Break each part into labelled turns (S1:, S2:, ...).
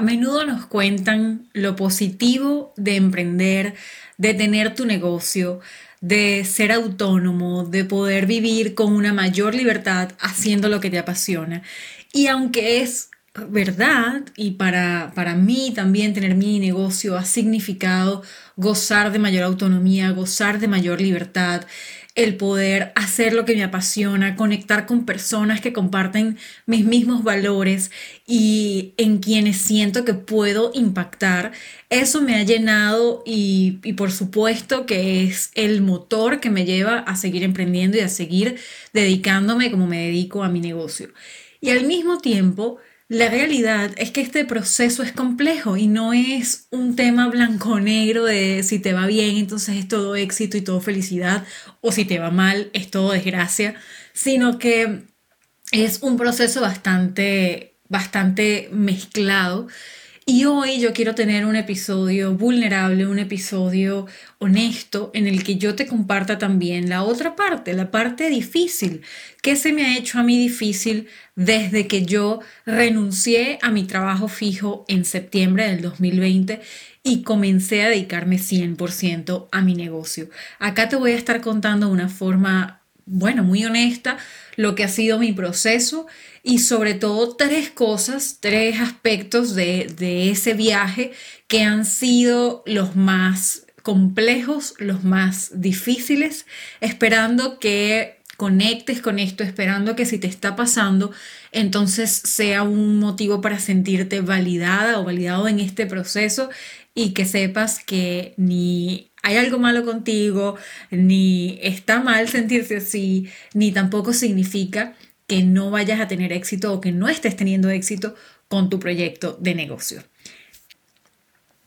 S1: A menudo nos cuentan lo positivo de emprender, de tener tu negocio, de ser autónomo, de poder vivir con una mayor libertad haciendo lo que te apasiona. Y aunque es verdad, y para, para mí también tener mi negocio ha significado gozar de mayor autonomía, gozar de mayor libertad, el poder hacer lo que me apasiona, conectar con personas que comparten mis mismos valores y en quienes siento que puedo impactar, eso me ha llenado y, y, por supuesto que es el motor que me lleva a seguir emprendiendo y a seguir dedicándome como me dedico a mi negocio. Y al mismo tiempo, la realidad es que este proceso es complejo y no es un tema blanco-negro de si te va bien, entonces es todo éxito y todo felicidad, o si te va mal, es todo desgracia, sino que es un proceso bastante, bastante mezclado y hoy yo quiero tener un episodio vulnerable, un episodio honesto en el que yo te comparta también la otra parte, la parte difícil. ¿Qué se me ha hecho a mí difícil desde que yo renuncié a mi trabajo fijo en septiembre del 2020 y comencé a dedicarme 100% a mi negocio? Acá te voy a estar contando de una forma, bueno, muy honesta lo que ha sido mi proceso y sobre todo tres cosas, tres aspectos de, ese viaje que han sido los más complejos, los más difíciles, esperando que conectes con esto, esperando que si te está pasando, entonces sea un motivo para sentirte validada o validado en este proceso y que sepas que ni hay algo malo contigo, ni está mal sentirse así, ni tampoco significa que no vayas a tener éxito o que no estés teniendo éxito con tu proyecto de negocio.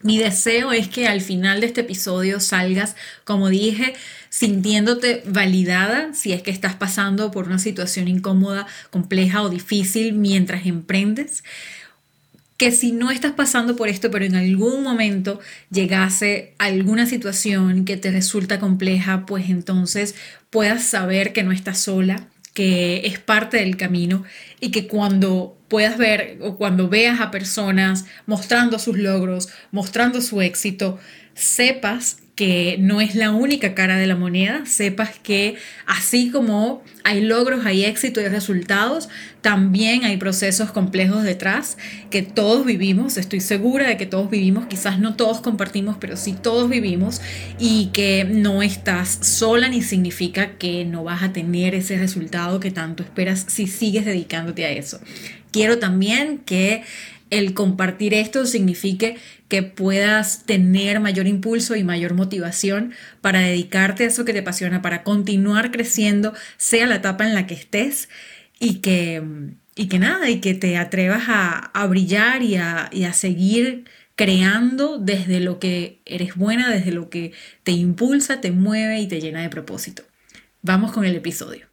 S1: Mi deseo es que al final de este episodio salgas, como dije, sintiéndote validada si es que estás pasando por una situación incómoda, compleja o difícil mientras emprendes. Que si no estás pasando por esto, pero en algún momento llegase alguna situación que te resulta compleja, pues entonces puedas saber que no estás sola, que es parte del camino y que cuando puedas ver o cuando veas a personas mostrando sus logros, mostrando su éxito, sepas que no es la única cara de la moneda, sepas que así como hay logros, hay éxito y resultados, también hay procesos complejos detrás que todos vivimos, estoy segura de que todos vivimos, quizás no todos compartimos, pero sí todos vivimos y que no estás sola ni significa que no vas a tener ese resultado que tanto esperas si sigues dedicándote a eso. Quiero también que el compartir esto signifique que puedas tener mayor impulso y mayor motivación para dedicarte a eso que te apasiona, para continuar creciendo, sea la etapa en la que estés y que, y que nada, y que te atrevas a, brillar y a, y a seguir creando desde lo que eres buena, desde lo que te impulsa, te mueve y te llena de propósito. Vamos con el episodio.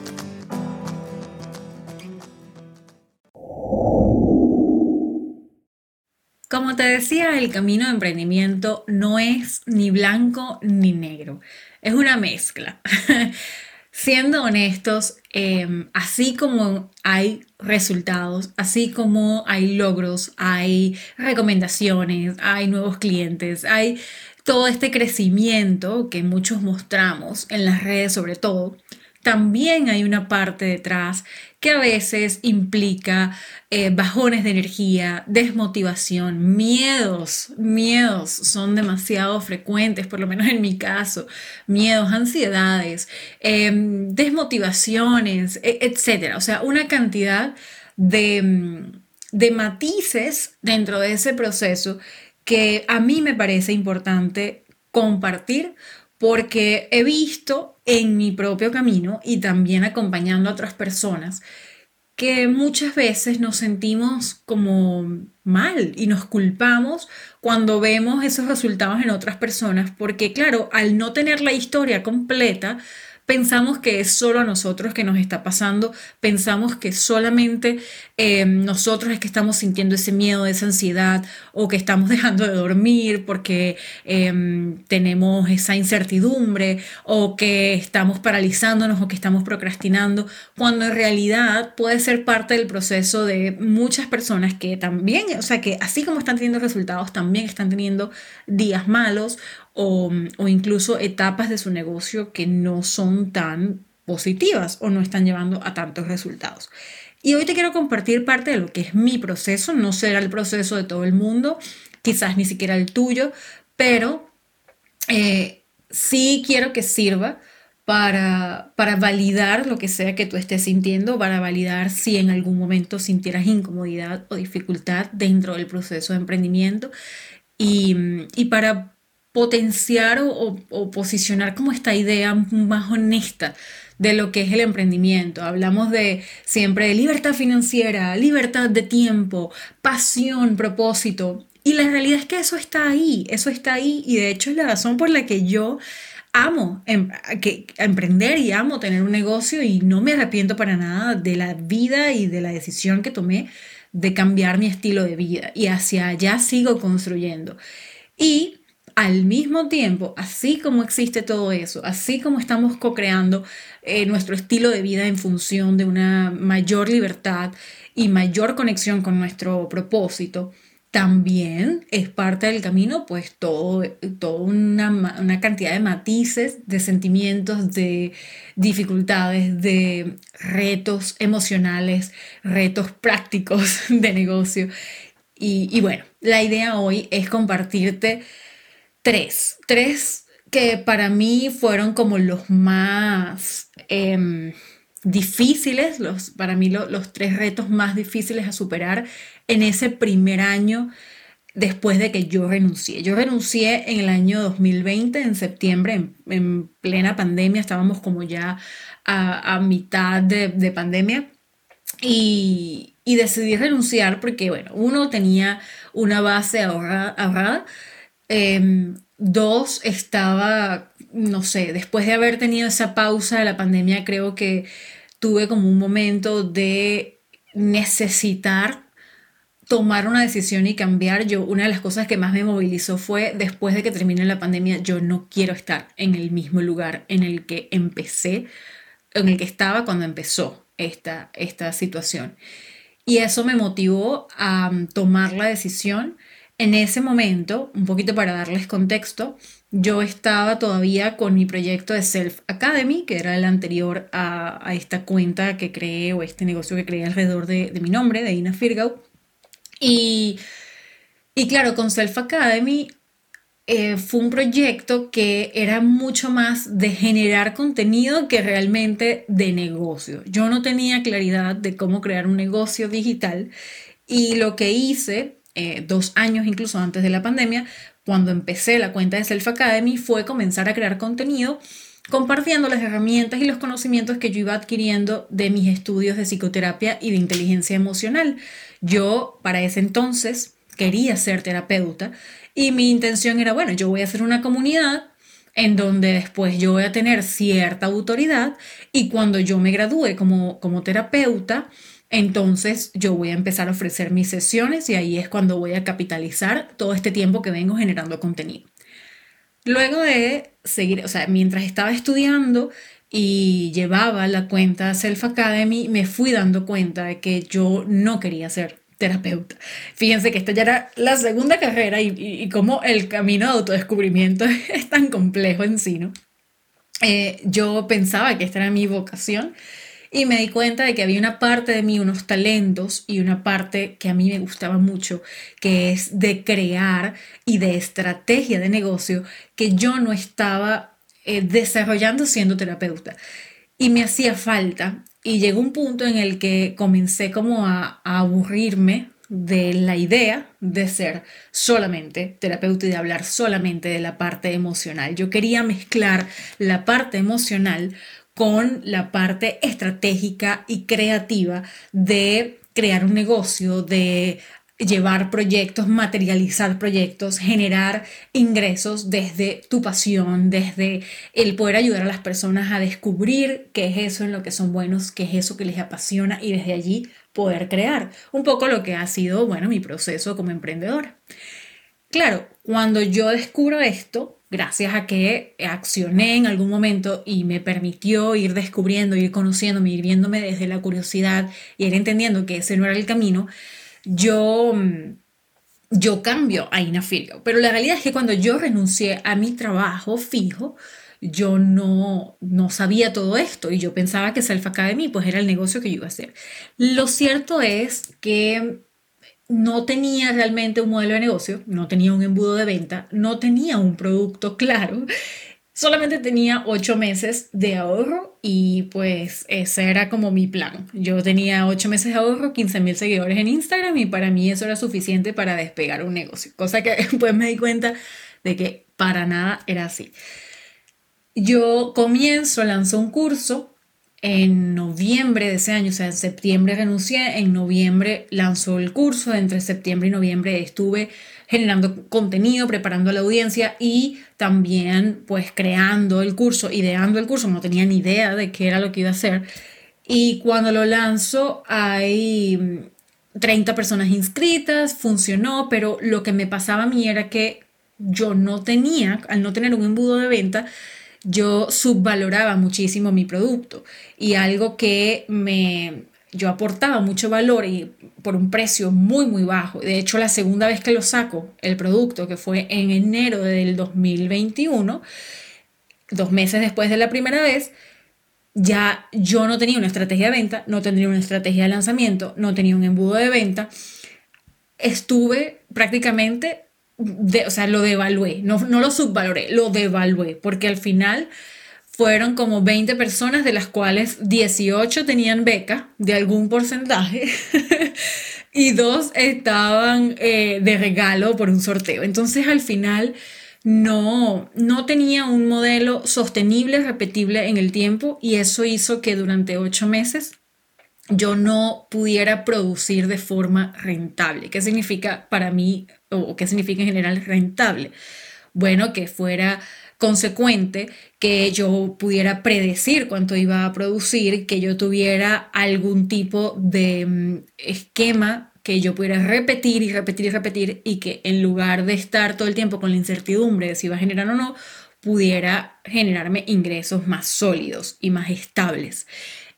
S1: Como te decía, el camino de emprendimiento no es ni blanco ni negro, es una mezcla. Siendo honestos, em, así como hay resultados, así como hay logros, hay recomendaciones, hay nuevos clientes, hay todo este crecimiento que muchos mostramos en las redes sobre todo, también hay una parte detrás que a veces implica eh, bajones de energía, desmotivación, miedos. Miedos son demasiado frecuentes, por lo menos en mi caso. Miedos, ansiedades, em, desmotivaciones, e, etc. O sea, una cantidad de, mm, de matices dentro de ese proceso que a mí me parece importante compartir porque he visto en mi propio camino y también acompañando a otras personas que muchas veces nos sentimos como mal y nos culpamos cuando vemos esos resultados en otras personas, porque claro, al no tener la historia completa, pensamos que es solo a nosotros que nos está pasando, pensamos que solamente eh, nosotros es que estamos sintiendo ese miedo, esa ansiedad o que estamos dejando de dormir porque em, tenemos esa incertidumbre o que estamos paralizándonos o que estamos procrastinando, cuando en realidad puede ser parte del proceso de muchas personas que también, o sea, que así como están teniendo resultados, también están teniendo días malos o, incluso etapas de su negocio que no son tan positivas o no están llevando a tantos resultados. Y hoy te quiero compartir parte de lo que es mi proceso, no será el proceso de todo el mundo, quizás ni siquiera el tuyo, pero eh, sí quiero que sirva para, para validar lo que sea que tú estés sintiendo, para validar si en algún momento sintieras incomodidad o dificultad dentro del proceso de emprendimiento y, y para potenciar o, posicionar como esta idea más honesta de lo que es el emprendimiento. Hablamos de siempre de libertad financiera, libertad de tiempo, pasión, propósito. Y la realidad es que eso está ahí, eso está ahí y de hecho es la razón por la que yo amo em, que, emprender y amo tener un negocio y no me arrepiento para nada de la vida y de la decisión que tomé de cambiar mi estilo de vida y hacia allá sigo construyendo. Y al mismo tiempo, así como existe todo eso, así como estamos co-creando eh, nuestro estilo de vida en función de una mayor libertad y mayor conexión con nuestro propósito, también es parte del camino, pues todo, una, cantidad de matices, de sentimientos, de dificultades, de retos emocionales, retos prácticos de negocio. Y, y bueno, la idea hoy es compartirte tres, tres que para mí fueron como los más em, difíciles, los, para mí los tres retos más difíciles a superar en ese primer año después de que yo renuncié. Yo renuncié en el año 2020, en septiembre, en, plena pandemia, estábamos como ya a, mitad de, pandemia. Y, decidí renunciar porque, bueno, uno tenía una base ahorrada Em, dos, estaba, no sé, después de haber tenido esa pausa de la pandemia, creo que tuve como un momento de necesitar tomar una decisión y cambiar. Yo, una de las cosas que más me movilizó fue después de que termine la pandemia, yo no quiero estar en el mismo lugar en el que empecé, en el que estaba cuando empezó esta, esta situación. Y eso me motivó a tomar la decisión en ese momento, un poquito para darles contexto, yo estaba todavía con mi proyecto de Self Academy, que era el anterior a, esta cuenta que creé o este negocio que creé alrededor de, mi nombre, de Ina Firgau. Y, claro, con Self Academy eh, fue un proyecto que era mucho más de generar contenido que realmente de negocio. Yo no tenía claridad de cómo crear un negocio digital y lo que hice eh, dos años incluso antes de la pandemia, cuando empecé la cuenta de Self Academy, fue comenzar a crear contenido compartiendo las herramientas y los conocimientos que yo iba adquiriendo de mis estudios de psicoterapia y de inteligencia emocional. Yo para ese entonces quería ser terapeuta y mi intención era, bueno, yo voy a hacer una comunidad en donde después yo voy a tener cierta autoridad y cuando yo me gradúe como, como terapeuta, entonces yo voy a empezar a ofrecer mis sesiones y ahí es cuando voy a capitalizar todo este tiempo que vengo generando contenido. Luego de seguir, o sea, mientras estaba estudiando y llevaba la cuenta Self Academy, me fui dando cuenta de que yo no quería ser terapeuta. Fíjense que esta ya era la segunda carrera y, y, como el camino de autodescubrimiento es tan complejo en sí, ¿no? Eh, yo pensaba que esta era mi vocación y me di cuenta de que había una parte de mí, unos talentos y una parte que a mí me gustaba mucho, que es de crear y de estrategia de negocio que yo no estaba eh, desarrollando siendo terapeuta. Y me hacía falta. Y llegó un punto en el que comencé como a, aburrirme de la idea de ser solamente terapeuta y de hablar solamente de la parte emocional. Yo quería mezclar la parte emocional con la parte estratégica y creativa de crear un negocio, de llevar proyectos, materializar proyectos, generar ingresos desde tu pasión, desde el poder ayudar a las personas a descubrir qué es eso en lo que son buenos, qué es eso que les apasiona y desde allí poder crear. Un poco lo que ha sido, bueno, mi proceso como emprendedora. Claro, cuando yo descubro esto, gracias a que accioné en algún momento y me permitió ir descubriendo, ir conociéndome, ir viéndome desde la curiosidad y ir entendiendo que ese no era el camino, yo, mm, yo cambio a Inafilio. Pero la realidad es que cuando yo renuncié a mi trabajo fijo, yo no, no sabía todo esto y yo pensaba que Self Academy pues era el negocio que yo iba a hacer. Lo cierto es que no tenía realmente un modelo de negocio, no tenía un embudo de venta, no tenía un producto claro Solamente tenía ocho meses de ahorro y pues ese era como mi plan. Yo tenía ocho meses de ahorro, 15 mil seguidores en Instagram y para mí eso era suficiente para despegar un negocio. Cosa que después me di cuenta de que para nada era así. Yo comienzo, lanzo un curso en noviembre de ese año, o sea, en septiembre renuncié, en noviembre lanzó el curso, entre septiembre y noviembre estuve generando contenido, preparando a la audiencia y también pues creando el curso, ideando el curso, no tenía ni idea de qué era lo que iba a hacer. Y cuando lo lanzo hay 30 personas inscritas, funcionó, pero lo que me pasaba a mí era que yo no tenía, al no tener un embudo de venta, yo subvaloraba muchísimo mi producto y algo que me yo aportaba mucho valor y por un precio muy, muy bajo. De hecho, la segunda vez que lo saco, el producto, que fue en enero del 2021, dos meses después de la primera vez, ya yo no tenía una estrategia de venta, no tendría una estrategia de lanzamiento, no tenía un embudo de venta. Estuve prácticamente, de, o sea, lo devalué, no, no lo subvaloré, lo devalué, porque al final fueron como 20 personas, de las cuales 18 tenían beca de algún porcentaje y dos estaban eh, de regalo por un sorteo. Entonces al final no, no tenía un modelo sostenible, repetible en el tiempo y eso hizo que durante ocho meses yo no pudiera producir de forma rentable. ¿Qué significa para mí o qué significa en general rentable? Bueno, que fuera consecuente, que yo pudiera predecir cuánto iba a producir, que yo tuviera algún tipo de mm, esquema que yo pudiera repetir y repetir y repetir y que en lugar de estar todo el tiempo con la incertidumbre de si iba a generar o no, pudiera generarme ingresos más sólidos y más estables.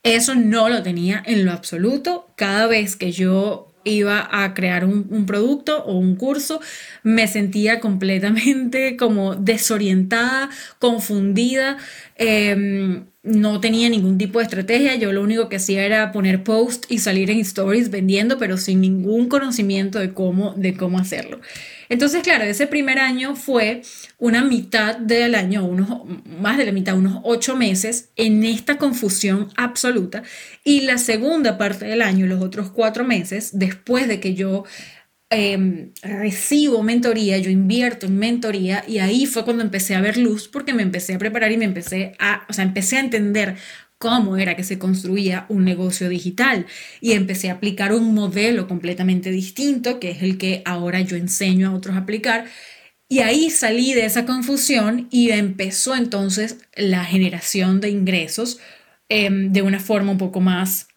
S1: Eso no lo tenía en lo absoluto. Cada vez que yo iba a crear un, producto o un curso, me sentía completamente como desorientada, confundida, em, no tenía ningún tipo de estrategia, yo lo único que hacía era poner post y salir en stories vendiendo, pero sin ningún conocimiento de cómo, de cómo hacerlo. Entonces, claro, ese primer año fue una mitad del año, unos, más de la mitad, unos ocho meses en esta confusión absoluta. Y la segunda parte del año, los otros cuatro meses, después de que yo em, recibo mentoría, yo invierto en mentoría y ahí fue cuando empecé a ver luz porque me empecé a preparar y me empecé a, o sea, empecé a entender cómo era que se construía un negocio digital y empecé a aplicar un modelo completamente distinto, que es el que ahora yo enseño a otros a aplicar. Y ahí salí de esa confusión y empezó entonces la generación de ingresos em, de una forma un poco más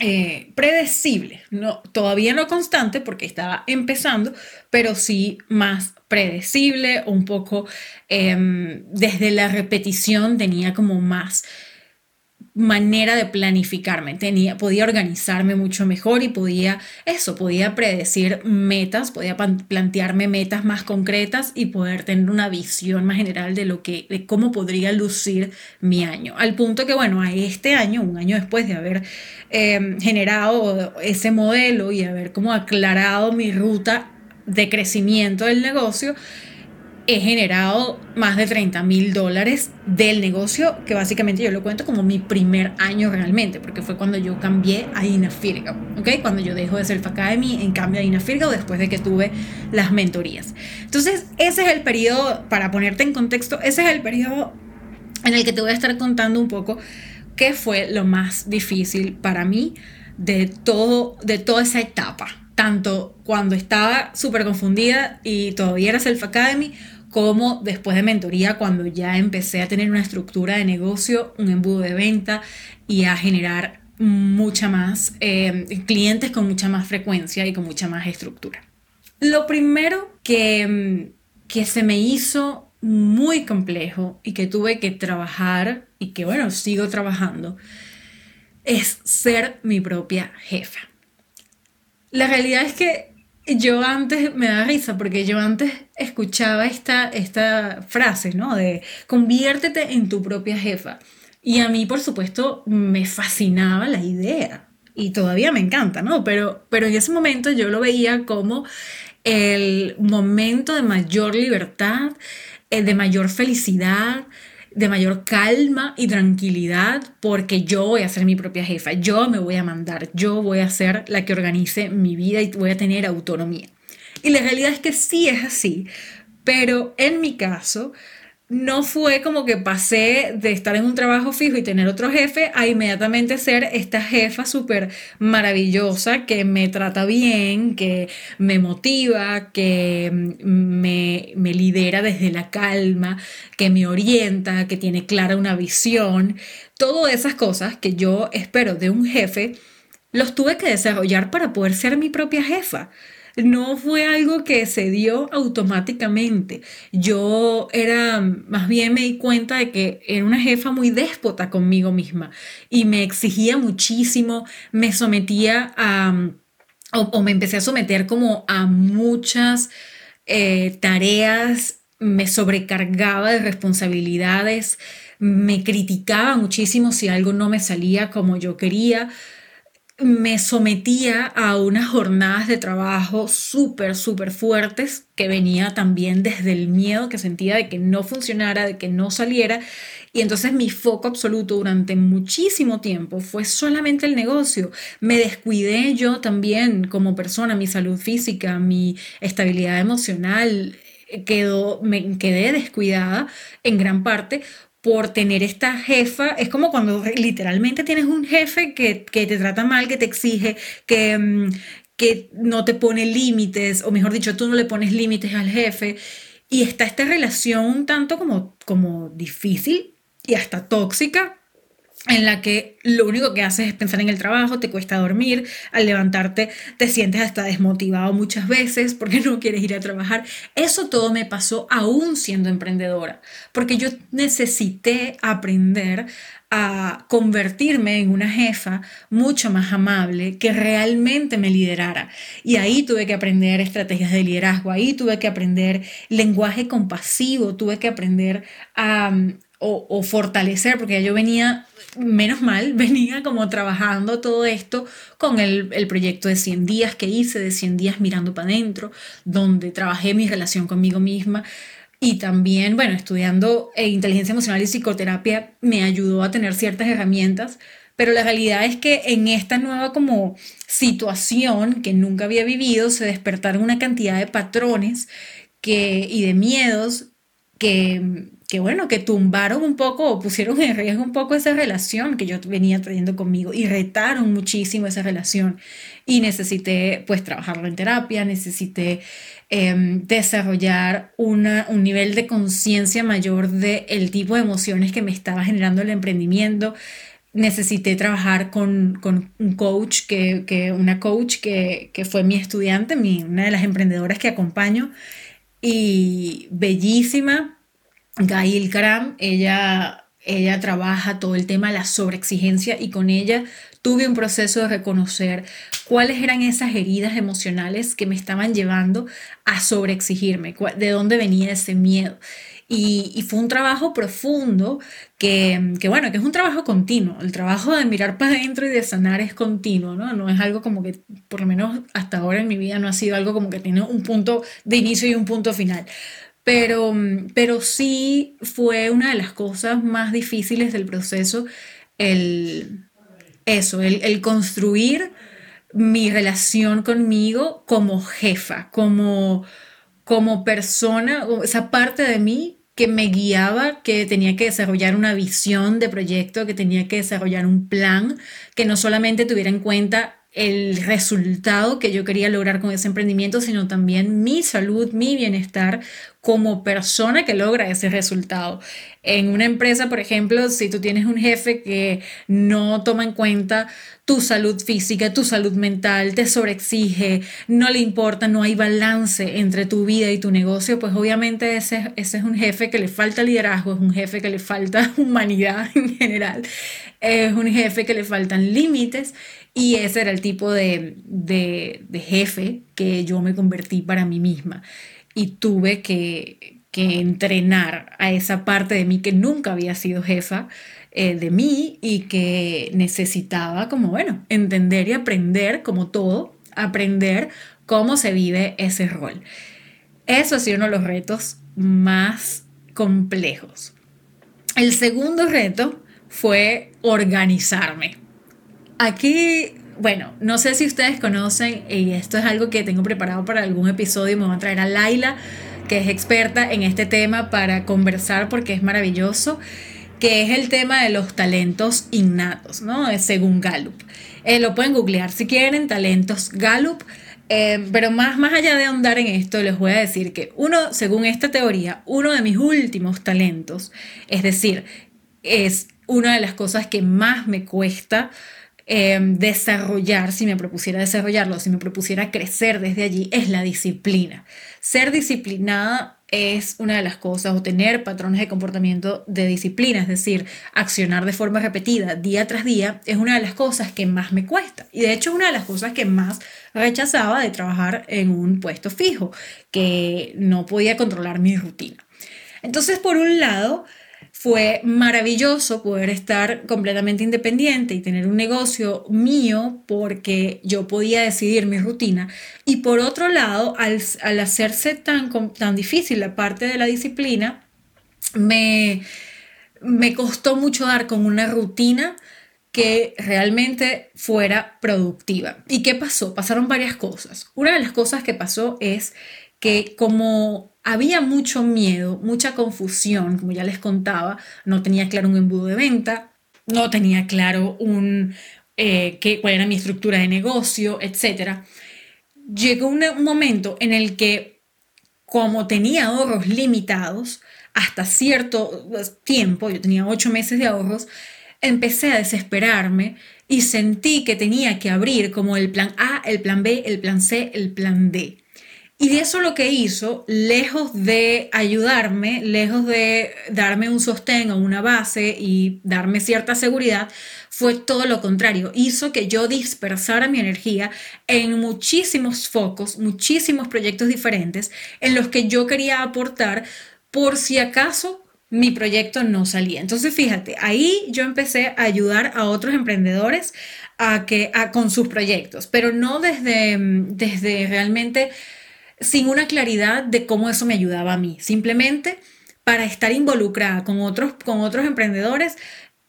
S1: eh, predecible. No, todavía no constante porque estaba empezando, pero sí más predecible, un poco em, desde la repetición tenía como más manera de planificarme, tenía, podía organizarme mucho mejor y podía, eso, podía predecir metas, podía plantearme metas más concretas y poder tener una visión más general de lo que, de cómo podría lucir mi año. Al punto que, bueno, a este año, un año después de haber em, generado ese modelo y haber como aclarado mi ruta de crecimiento del negocio, he generado más de 30 mil dólares del negocio, que básicamente yo lo cuento como mi primer año realmente, porque fue cuando yo cambié a Inafirga, ¿ok? Cuando yo dejo de Self Academy en cambio a Inafirga después de que tuve las mentorías. Entonces, ese es el periodo, para ponerte en contexto, ese es el periodo en el que te voy a estar contando un poco qué fue lo más difícil para mí de, todo, de toda esa etapa tanto cuando estaba súper confundida y todavía era Self Academy, como después de mentoría, cuando ya empecé a tener una estructura de negocio, un embudo de venta y a generar mucha más eh, clientes con mucha más frecuencia y con mucha más estructura. Lo primero que, que se me hizo muy complejo y que tuve que trabajar y que bueno, sigo trabajando, es ser mi propia jefa. La realidad es que yo antes me da risa porque yo antes escuchaba esta, esta frase, ¿no? De conviértete en tu propia jefa. Y a mí, por supuesto, me fascinaba la idea. Y todavía me encanta, ¿no? Pero, pero en ese momento yo lo veía como el momento de mayor libertad, eh, de mayor felicidad, de mayor calma y tranquilidad porque yo voy a ser mi propia jefa, yo me voy a mandar, yo voy a ser la que organice mi vida y voy a tener autonomía. Y la realidad es que sí es así, pero en mi caso no fue como que pasé de estar en un trabajo fijo y tener otro jefe a inmediatamente ser esta jefa súper maravillosa que me trata bien, que me motiva, que me, me, lidera desde la calma, que me orienta, que tiene clara una visión. Todas esas cosas que yo espero de un jefe, los tuve que desarrollar para poder ser mi propia jefa no fue algo que se dio automáticamente. Yo era, más bien me di cuenta de que era una jefa muy déspota conmigo misma y me exigía muchísimo, me sometía a, o, me empecé a someter como a muchas eh, tareas, me sobrecargaba de responsabilidades, me criticaba muchísimo si algo no me salía como yo quería me sometía a unas jornadas de trabajo súper, súper fuertes que venía también desde el miedo que sentía de que no funcionara, de que no saliera. Y entonces mi foco absoluto durante muchísimo tiempo fue solamente el negocio. Me descuidé yo también como persona, mi salud física, mi estabilidad emocional. Quedó, me quedé descuidada en gran parte por tener esta jefa, es como cuando literalmente tienes un jefe que, te trata mal, que te exige, que, mm, que no te pone límites, o mejor dicho, tú no le pones límites al jefe, y está esta relación un tanto como, como difícil y hasta tóxica en la que lo único que haces es pensar en el trabajo, te cuesta dormir, al levantarte te sientes hasta desmotivado muchas veces porque no quieres ir a trabajar. Eso todo me pasó aún siendo emprendedora, porque yo necesité aprender a convertirme en una jefa mucho más amable que realmente me liderara. Y ahí tuve que aprender estrategias de liderazgo, ahí tuve que aprender lenguaje compasivo, tuve que aprender a... o, fortalecer, porque yo venía menos mal, venía como trabajando todo esto con el, proyecto de 100 días que hice, de 100 días mirando para adentro, donde trabajé mi relación conmigo misma. Y también, bueno, estudiando eh, inteligencia emocional y psicoterapia me ayudó a tener ciertas herramientas, pero la realidad es que en esta nueva como situación que nunca había vivido, se despertaron una cantidad de patrones que, y de miedos que que bueno, que tumbaron un poco o pusieron en riesgo un poco esa relación que yo venía trayendo conmigo y retaron muchísimo esa relación. Y necesité pues trabajarlo en terapia, necesité em, desarrollar una, un nivel de conciencia mayor del el tipo de emociones que me estaba generando el emprendimiento. Necesité trabajar con, con un coach, que, que una coach que, que, fue mi estudiante, mi, una de las emprendedoras que acompaño, y bellísima, Gail Karam, ella, ella trabaja todo el tema de la sobreexigencia y con ella tuve un proceso de reconocer cuáles eran esas heridas emocionales que me estaban llevando a sobreexigirme, de dónde venía ese miedo. Y, fue un trabajo profundo que, que, bueno, que es un trabajo continuo. El trabajo de mirar para adentro y de sanar es continuo, ¿no? No es algo como que, por lo menos hasta ahora en mi vida, no ha sido algo como que tiene un punto de inicio y un punto final pero, pero sí fue una de las cosas más difíciles del proceso el, eso, el, el construir mi relación conmigo como jefa, como, como persona, esa parte de mí que me guiaba, que tenía que desarrollar una visión de proyecto, que tenía que desarrollar un plan, que no solamente tuviera en cuenta el resultado que yo quería lograr con ese emprendimiento, sino también mi salud, mi bienestar como persona que logra ese resultado. En una empresa, por ejemplo, si tú tienes un jefe que no toma en cuenta tu salud física, tu salud mental, te sobreexige, no le importa, no hay balance entre tu vida y tu negocio, pues obviamente ese, ese es un jefe que le falta liderazgo, es un jefe que le falta humanidad en general, es un jefe que le faltan límites y ese era el tipo de, jefe que yo me convertí para mí misma. Y tuve que, entrenar a esa parte de mí que nunca había sido jefa eh, de mí y que necesitaba como, bueno, entender y aprender como todo, aprender cómo se vive ese rol. Eso ha sido uno de los retos más complejos. El segundo reto fue organizarme. Aquí, bueno, no sé si ustedes conocen, y esto es algo que tengo preparado para algún episodio, me voy a traer a Laila, que es experta en este tema, para conversar porque es maravilloso, que es el tema de los talentos innatos, ¿no? Según Gallup. Eh, lo pueden googlear si quieren, talentos Gallup. Eh, pero más, más allá de ahondar en esto, les voy a decir que uno, según esta teoría, uno de mis últimos talentos, es decir, es una de las cosas que más me cuesta Em, desarrollar, si me propusiera desarrollarlo, si me propusiera crecer desde allí, es la disciplina. Ser disciplinada es una de las cosas, o tener patrones de comportamiento de disciplina, es decir, accionar de forma repetida día tras día, es una de las cosas que más me cuesta. Y de hecho es una de las cosas que más rechazaba de trabajar en un puesto fijo, que no podía controlar mi rutina. Entonces, por un lado, fue maravilloso poder estar completamente independiente y tener un negocio mío porque yo podía decidir mi rutina. Y por otro lado, al, hacerse tan, tan difícil la parte de la disciplina, me, me costó mucho dar con una rutina que realmente fuera productiva. ¿Y qué pasó? Pasaron varias cosas. Una de las cosas que pasó es que como había mucho miedo, mucha confusión, como ya les contaba, no tenía claro un embudo de venta, no tenía claro un, eh, qué, cuál era mi estructura de negocio, etc. Llegó un, momento en el que, como tenía ahorros limitados, hasta cierto tiempo, yo tenía ocho meses de ahorros, empecé a desesperarme y sentí que tenía que abrir como el plan A, el plan B, el plan C, el plan D. Y eso lo que hizo, lejos de ayudarme, lejos de darme un sostén o una base y darme cierta seguridad, fue todo lo contrario. Hizo que yo dispersara mi energía en muchísimos focos, muchísimos proyectos diferentes en los que yo quería aportar por si acaso mi proyecto no salía. Entonces, fíjate, ahí yo empecé a ayudar a otros emprendedores a que, a, con sus proyectos, pero no desde, desde realmente sin una claridad de cómo eso me ayudaba a mí. Simplemente para estar involucrada con otros, con otros emprendedores,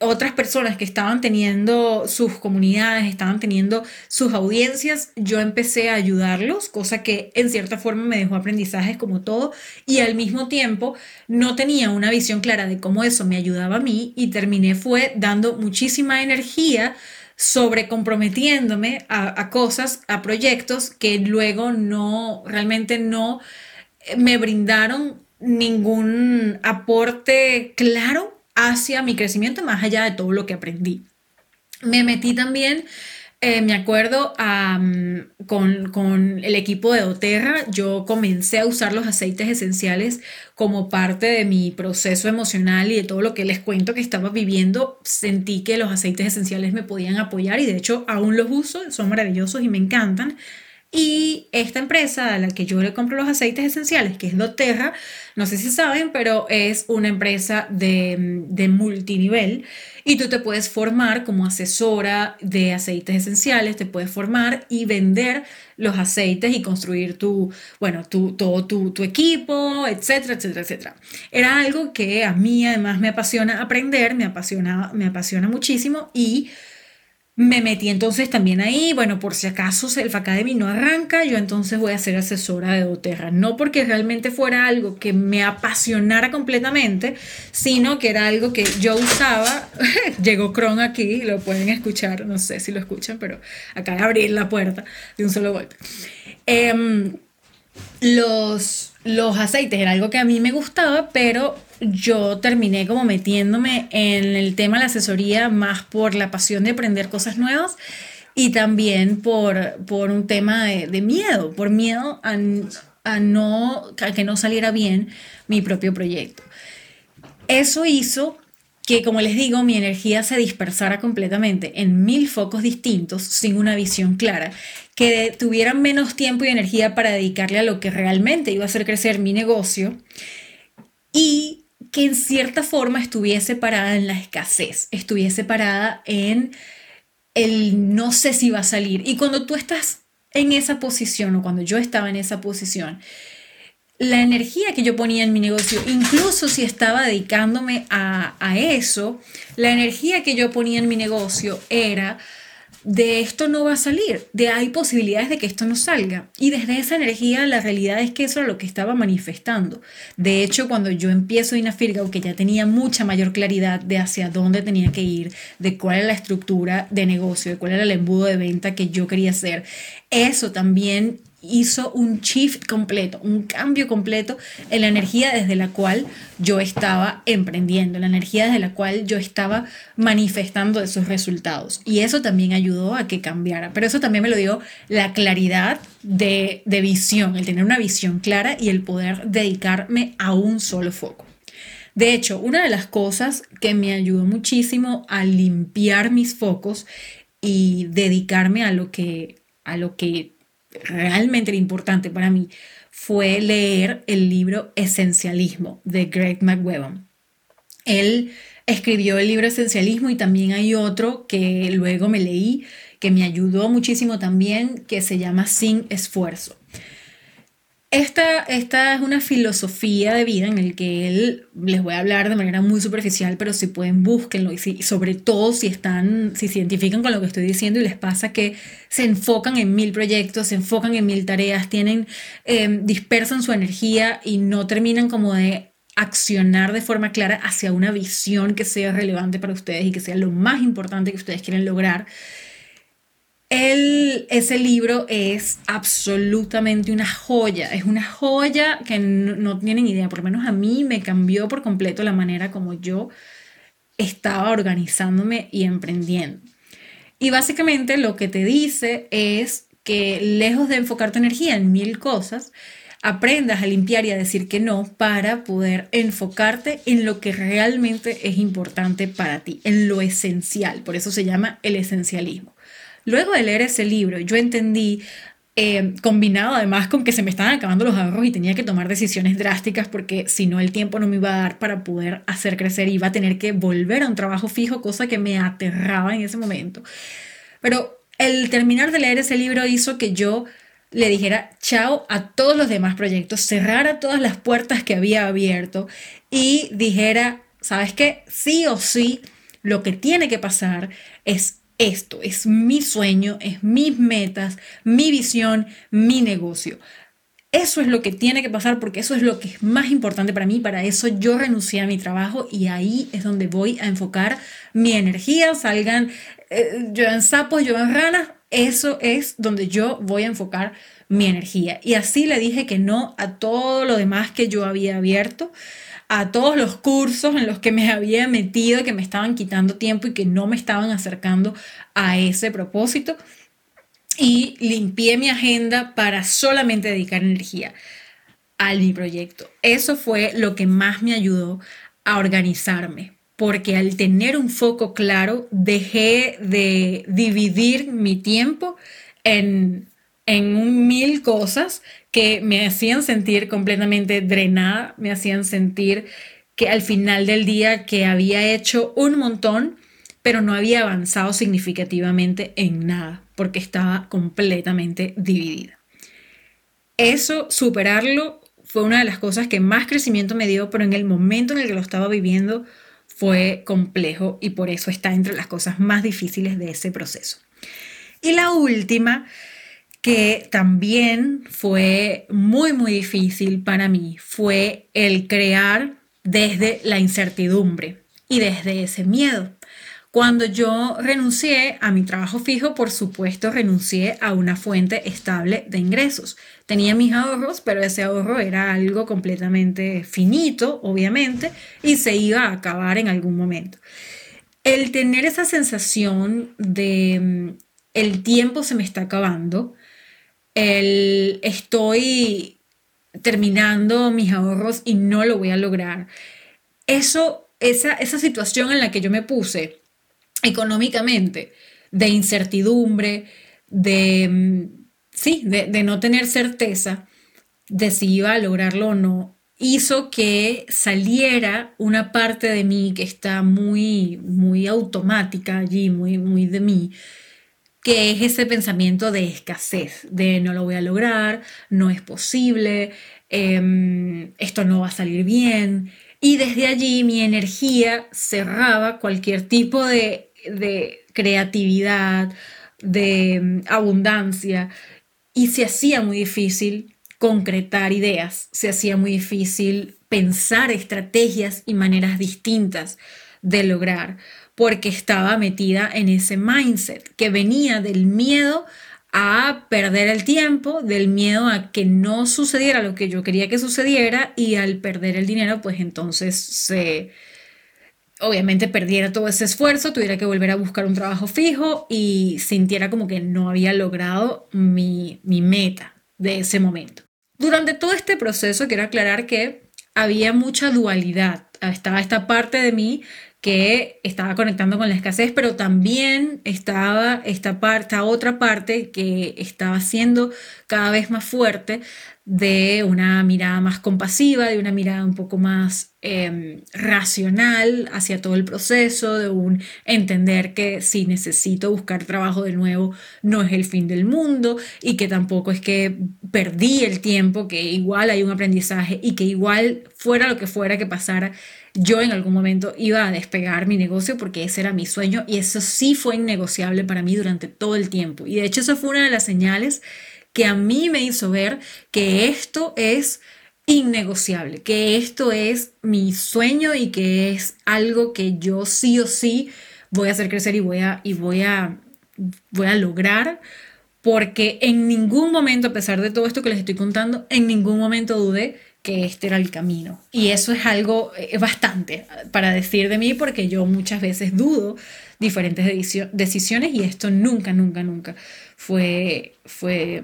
S1: otras personas que estaban teniendo sus comunidades, estaban teniendo sus audiencias, yo empecé a ayudarlos, cosa que en cierta forma me dejó aprendizajes como todo, y al mismo tiempo no tenía una visión clara de cómo eso me ayudaba a mí y terminé fue dando muchísima energía sobre comprometiéndome a, cosas, a proyectos que luego no, realmente no eh, me brindaron ningún aporte claro hacia mi crecimiento más allá de todo lo que aprendí. Me metí también eh, me acuerdo con, el equipo de Oterra, yo comencé a usar los aceites esenciales como parte de mi proceso emocional y de todo lo que les cuento que estaba viviendo. Sentí que los aceites esenciales me podían apoyar y de hecho aún los uso, son maravillosos y me encantan. Y esta empresa a la que yo le compro los aceites esenciales, que es doTERRA, no sé si saben, pero es una empresa de, de multinivel y tú te puedes formar como asesora de aceites esenciales, te puedes formar y vender los aceites y construir tu, bueno, tu, todo tu, tu equipo, etcétera, etcétera, etcétera. Era algo que a mí además me apasiona aprender, me apasiona, me apasiona muchísimo y me metí entonces también ahí, bueno, por si acaso el Academy no arranca, yo entonces voy a ser asesora de doTERRA. No porque realmente fuera algo que me apasionara completamente, sino que era algo que yo usaba. Llegó Cron aquí, lo pueden escuchar, no sé si lo escuchan, pero acá de abrir la puerta de un solo golpe. Em, los, los aceites era algo que a mí me gustaba, pero yo terminé como metiéndome en el tema de la asesoría más por la pasión de aprender cosas nuevas y también por, por un tema de, miedo, por miedo a, a, no, a que no saliera bien mi propio proyecto. Eso hizo que, como les digo, mi energía se dispersara completamente en mil focos distintos sin una visión clara, que tuvieran menos tiempo y energía para dedicarle a lo que realmente iba a hacer crecer mi negocio y que en cierta forma estuviese parada en la escasez, estuviese parada en el no sé si va a salir. Y cuando tú estás en esa posición o cuando yo estaba en esa posición, la energía que yo ponía en mi negocio, incluso si estaba dedicándome a, a eso, la energía que yo ponía en mi negocio era de esto no va a salir, de hay posibilidades de que esto no salga. Y desde esa energía la realidad es que eso era lo que estaba manifestando. De hecho, cuando yo empiezo Inafirga, que ya tenía mucha mayor claridad de hacia dónde tenía que ir, de cuál era la estructura de negocio, de cuál era el embudo de venta que yo quería hacer, eso también hizo un shift completo, un cambio completo en la energía desde la cual yo estaba emprendiendo, la energía desde la cual yo estaba manifestando esos resultados. Y eso también ayudó a que cambiara. Pero eso también me lo dio la claridad de, de visión, el tener una visión clara y el poder dedicarme a un solo foco. De hecho, una de las cosas que me ayudó muchísimo a limpiar mis focos y dedicarme a lo que, a lo que realmente importante para mí fue leer el libro Esencialismo de Greg McWeban. Él escribió el libro Esencialismo y también hay otro que luego me leí que me ayudó muchísimo también que se llama Sin Esfuerzo. Esta, esta es una filosofía de vida en el que él les voy a hablar de manera muy superficial, pero si pueden búsquenlo. Y, sobre todo si están, si se identifican con lo que estoy diciendo y les pasa que se enfocan en mil proyectos, se enfocan en mil tareas, tienen, em, dispersan su energía y no terminan como de accionar de forma clara hacia una visión que sea relevante para ustedes y que sea lo más importante que ustedes quieren lograr ese libro es absolutamente una joya, es una joya que no, tienen idea, por lo menos a mí me cambió por completo la manera como yo estaba organizándome y emprendiendo. Y básicamente lo que te dice es que lejos de enfocar tu energía en mil cosas, aprendas a limpiar y a decir que no para poder enfocarte en lo que realmente es importante para ti, en lo esencial. Por eso se llama el esencialismo. Luego de leer ese libro, yo entendí, eh, combinado además con que se me estaban acabando los ahorros y tenía que tomar decisiones drásticas porque si no el tiempo no me iba a dar para poder hacer crecer, iba a tener que volver a un trabajo fijo, cosa que me aterraba en ese momento. Pero el terminar de leer ese libro hizo que yo le dijera chao a todos los demás proyectos, cerrara todas las puertas que había abierto y dijera, ¿sabes qué? Sí o sí, lo que tiene que pasar es esto, es mi sueño, es mis metas, mi visión, mi negocio. Eso es lo que tiene que pasar porque eso es lo que es más importante para mí. Para eso yo renuncié a mi trabajo y ahí es donde voy a enfocar mi energía. Salgan eh, yo en sapos, yo en ranas. Eso es donde yo voy a enfocar mi energía. Y así le dije que no a todo lo demás que yo había abierto a todos los cursos en los que me había metido, que me estaban quitando tiempo y que no me estaban acercando a ese propósito. Y limpié mi agenda para solamente dedicar energía a mi proyecto. Eso fue lo que más me ayudó a organizarme, porque al tener un foco claro, dejé de dividir mi tiempo en en mil cosas que me hacían sentir completamente drenada, me hacían sentir que al final del día que había hecho un montón, pero no había avanzado significativamente en nada, porque estaba completamente dividida. Eso, superarlo, fue una de las cosas que más crecimiento me dio, pero en el momento en el que lo estaba viviendo fue complejo y por eso está entre las cosas más difíciles de ese proceso. Y la última, que también fue muy, muy difícil para mí, fue el crear desde la incertidumbre y desde ese miedo. Cuando yo renuncié a mi trabajo fijo, por supuesto, renuncié a una fuente estable de ingresos. Tenía mis ahorros, pero ese ahorro era algo completamente finito, obviamente, y se iba a acabar en algún momento. El tener esa sensación de mm, el tiempo se me está acabando, el estoy terminando mis ahorros y no lo voy a lograr. Eso, esa, esa situación en la que yo me puse, económicamente, de incertidumbre, de, mm, sí, de, no tener certeza de si iba a lograrlo o no, hizo que saliera una parte de mí que está muy, muy automática allí, muy, muy de mí, que es ese pensamiento de escasez, de no lo voy a lograr, no es posible, em, esto no va a salir bien. Y desde allí mi energía cerraba cualquier tipo de creatividad, de mm, abundancia, y se hacía muy difícil concretar ideas, se hacía muy difícil pensar estrategias y maneras distintas de lograr, porque estaba metida en ese mindset que venía del miedo a perder el tiempo, del miedo a que no sucediera lo que yo quería que sucediera y al perder el dinero, pues entonces se, obviamente perdiera todo ese esfuerzo, tuviera que volver a buscar un trabajo fijo y sintiera como que no había logrado mi, mi meta de ese momento. Durante todo este proceso quiero aclarar que había mucha dualidad. Estaba esta parte de mí que estaba conectando con la escasez, pero también estaba esta, esta otra parte que estaba siendo cada vez más fuerte de una mirada más compasiva, de una mirada un poco más em, racional hacia todo el proceso, de un entender que si necesito buscar trabajo de nuevo no es el fin del mundo y que tampoco es que perdí el tiempo, que igual hay un aprendizaje y que igual fuera lo que fuera que pasara, yo en algún momento iba a despegar mi negocio porque ese era mi sueño y eso sí fue innegociable para mí durante todo el tiempo. Y de hecho eso fue una de las señales que a mí me hizo ver que esto es innegociable, que esto es mi sueño y que es algo que yo sí o sí voy a hacer crecer y voy a, y voy a, voy a lograr, porque en ningún momento, a pesar de todo esto que les estoy contando, en ningún momento dudé que este era el camino. Y eso es algo es bastante para decir de mí, porque yo muchas veces dudo diferentes decisiones y esto nunca, nunca, nunca fue, fue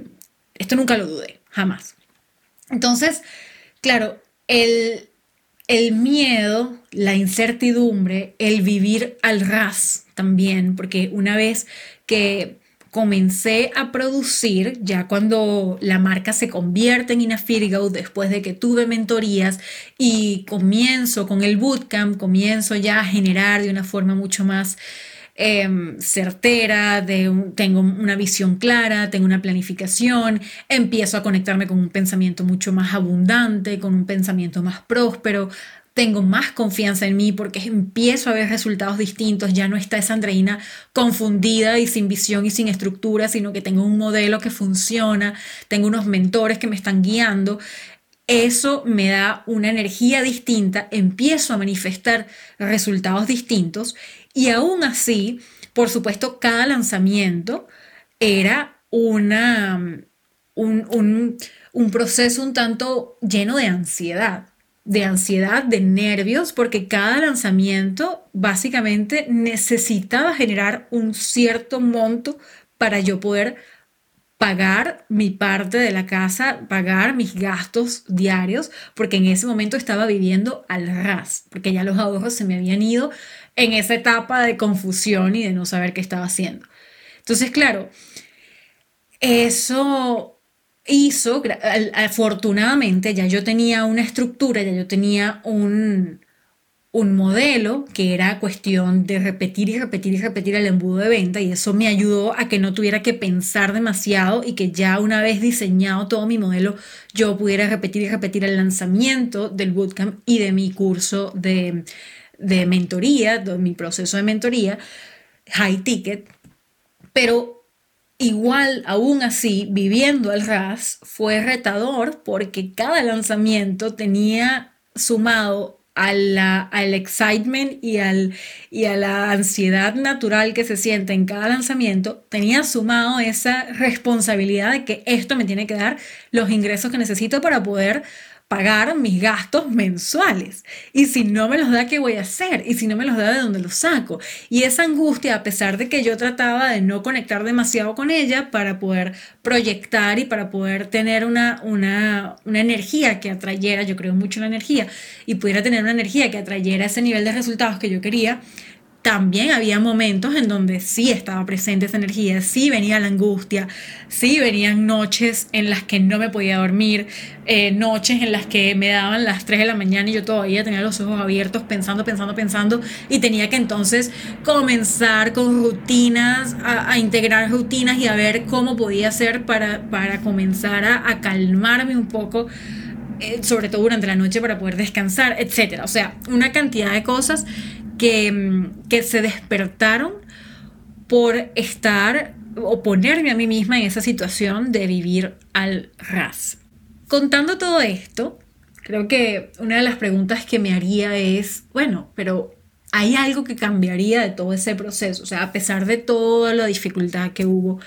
S1: esto nunca lo dudé, jamás. Entonces, claro, el, el miedo, la incertidumbre, el vivir al ras también, porque una vez que comencé a producir, ya cuando la marca se convierte en Inafirgo, después de que tuve mentorías y comienzo con el bootcamp, comienzo ya a generar de una forma mucho más Em, certera, de tengo una visión clara, tengo una planificación, empiezo a conectarme con un pensamiento mucho más abundante, con un pensamiento más próspero, tengo más confianza en mí porque empiezo a ver resultados distintos, ya no está esa Andreina confundida y sin visión y sin estructura, sino que tengo un modelo que funciona, tengo unos mentores que me están guiando. Eso me da una energía distinta, empiezo a manifestar resultados distintos y aún así, por supuesto, cada lanzamiento era una, un, un proceso un tanto lleno de ansiedad de ansiedad, de nervios, porque cada lanzamiento básicamente necesitaba generar un cierto monto para yo poder pagar mi parte de la casa, pagar mis gastos diarios, porque en ese momento estaba viviendo al ras, porque ya los ahorros se me habían ido en esa etapa de confusión y de no saber qué estaba haciendo. Entonces, claro, Eso hizo, afortunadamente, ya yo tenía una estructura, ya yo tenía un, un modelo que era cuestión de repetir y repetir y repetir el embudo de venta y eso me ayudó a que no tuviera que pensar demasiado y que ya una vez diseñado todo mi modelo yo pudiera repetir y repetir el lanzamiento del bootcamp y de mi curso de, de mentoría, mi proceso de mentoría, high ticket, pero igual, aún así, viviendo el RAS fue retador porque cada lanzamiento tenía sumado al excitement y, al, y a la ansiedad natural que se siente en cada lanzamiento, tenía sumado esa responsabilidad de que esto me tiene que dar los ingresos que necesito para poder pagar mis gastos mensuales. Y si no me los da, ¿qué voy a hacer? Y si no me los da, ¿de dónde los saco? Y esa angustia, a pesar de que yo trataba de no conectar demasiado con ella para poder proyectar y para poder tener una, una, una energía que atrayera, yo creo mucho en la energía, y pudiera tener una energía que atrayera ese nivel de resultados que yo quería, también había momentos en donde sí estaba presente esa energía, sí venía la angustia, sí venían noches en las que no me podía dormir, eh, noches en las que me daban las 3 de la mañana y yo todavía tenía los ojos abiertos pensando, pensando, pensando y tenía que entonces comenzar con rutinas, a, integrar rutinas y a ver cómo podía hacer para, para comenzar a, a calmarme un poco eh, sobre todo durante la noche para poder descansar, etcétera. O sea, una cantidad de cosas Mm, que, se despertaron por estar o ponerme a mí misma en esa situación de vivir al ras. Contando todo esto, creo que una de las preguntas que me haría es, bueno, pero ¿hay algo que cambiaría de todo ese proceso? O sea, a pesar de toda la dificultad que hubo,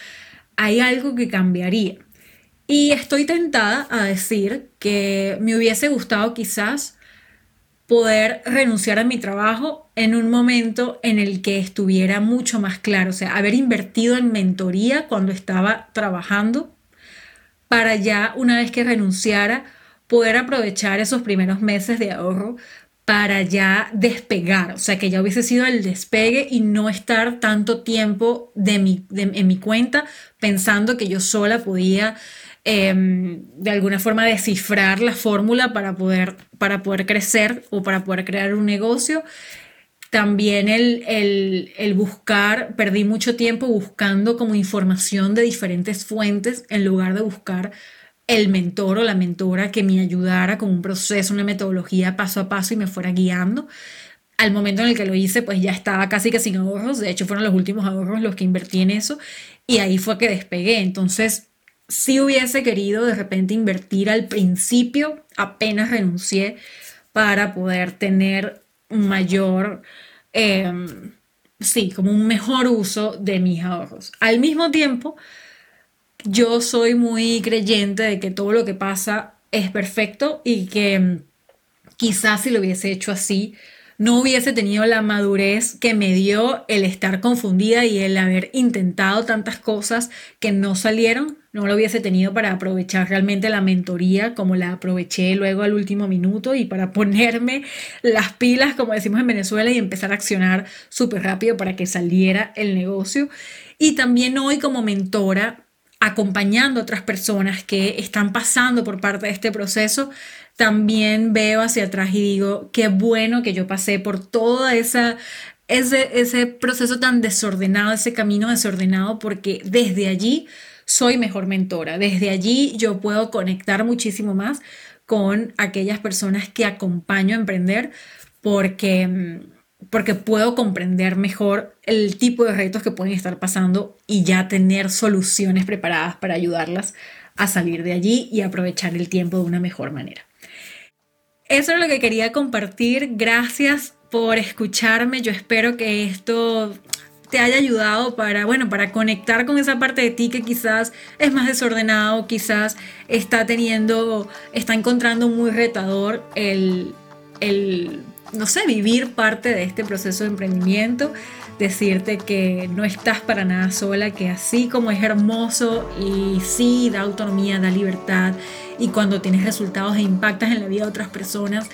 S1: ¿hay algo que cambiaría? Y estoy tentada a decir que me hubiese gustado quizás poder renunciar a mi trabajo en un momento en el que estuviera mucho más claro, o sea, haber invertido en mentoría cuando estaba trabajando para ya una vez que renunciara poder aprovechar esos primeros meses de ahorro para ya despegar, o sea, que ya hubiese sido el despegue y no estar tanto tiempo de mi, en mi cuenta pensando que yo sola podía Em, de alguna forma descifrar la fórmula para poder, para poder crecer o para poder crear un negocio. También el, el, el, buscar, perdí mucho tiempo buscando como información de diferentes fuentes en lugar de buscar el mentor o la mentora que me ayudara con un proceso, una metodología paso a paso y me fuera guiando. Al momento en el que lo hice, pues ya estaba casi que sin ahorros. De hecho, fueron los últimos ahorros los que invertí en eso. Y ahí fue que despegué. Entonces, si hubiese querido de repente invertir al principio, apenas renuncié, para poder tener un mayor, em, sí, como un mejor uso de mis ahorros. Al mismo tiempo, yo soy muy creyente de que todo lo que pasa es perfecto y que em, quizás si lo hubiese hecho así, no hubiese tenido la madurez que me dio el estar confundida y el haber intentado tantas cosas que no salieron, no lo hubiese tenido para aprovechar realmente la mentoría como la aproveché luego al último minuto y para ponerme las pilas, como decimos en Venezuela, y empezar a accionar súper rápido para que saliera el negocio. Y también hoy como mentora acompañando a otras personas que están pasando por parte de este proceso, también veo hacia atrás y digo, qué bueno que yo pasé por todo esa, ese, ese proceso tan desordenado, ese camino desordenado, porque desde allí soy mejor mentora, desde allí yo puedo conectar muchísimo más con aquellas personas que acompaño a emprender, porque mm, porque puedo comprender mejor el tipo de retos que pueden estar pasando y ya tener soluciones preparadas para ayudarlas a salir de allí y aprovechar el tiempo de una mejor manera. Eso es lo que quería compartir. Gracias por escucharme. Yo espero que esto te haya ayudado para, bueno, para conectar con esa parte de ti que quizás es más desordenado, quizás está teniendo, está encontrando muy retador el, el no sé, vivir parte de este proceso de emprendimiento, decirte que no estás para nada sola, que así como es hermoso y sí da autonomía, da libertad y cuando tienes resultados e impactas en la vida de otras personas,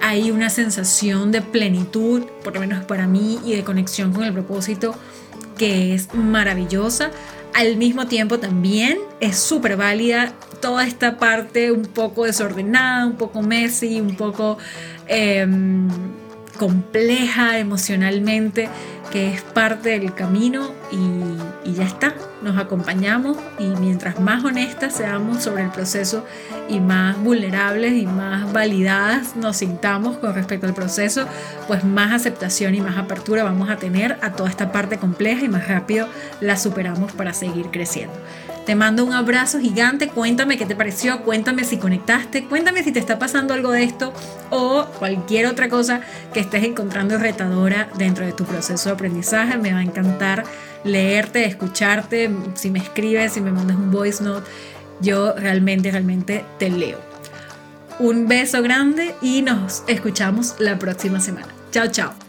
S1: hay una sensación de plenitud, por lo menos para mí, y de conexión con el propósito que es maravillosa. Al mismo tiempo también es súper válida toda esta parte un poco desordenada, un poco messy, un poco... Em, compleja emocionalmente, que es parte del camino y, y, ya está, nos acompañamos y mientras más honestas seamos sobre el proceso y más vulnerables y más validadas nos sintamos con respecto al proceso, pues más aceptación y más apertura vamos a tener a toda esta parte compleja y más rápido la superamos para seguir creciendo. Te mando un abrazo gigante, cuéntame qué te pareció, cuéntame si conectaste, cuéntame si te está pasando algo de esto o cualquier otra cosa que estés encontrando retadora dentro de tu proceso de aprendizaje. Me va a encantar leerte, escucharte, si me escribes, si me mandas un voice note, yo realmente, realmente te leo. Un beso grande y nos escuchamos la próxima semana. Chao, chao.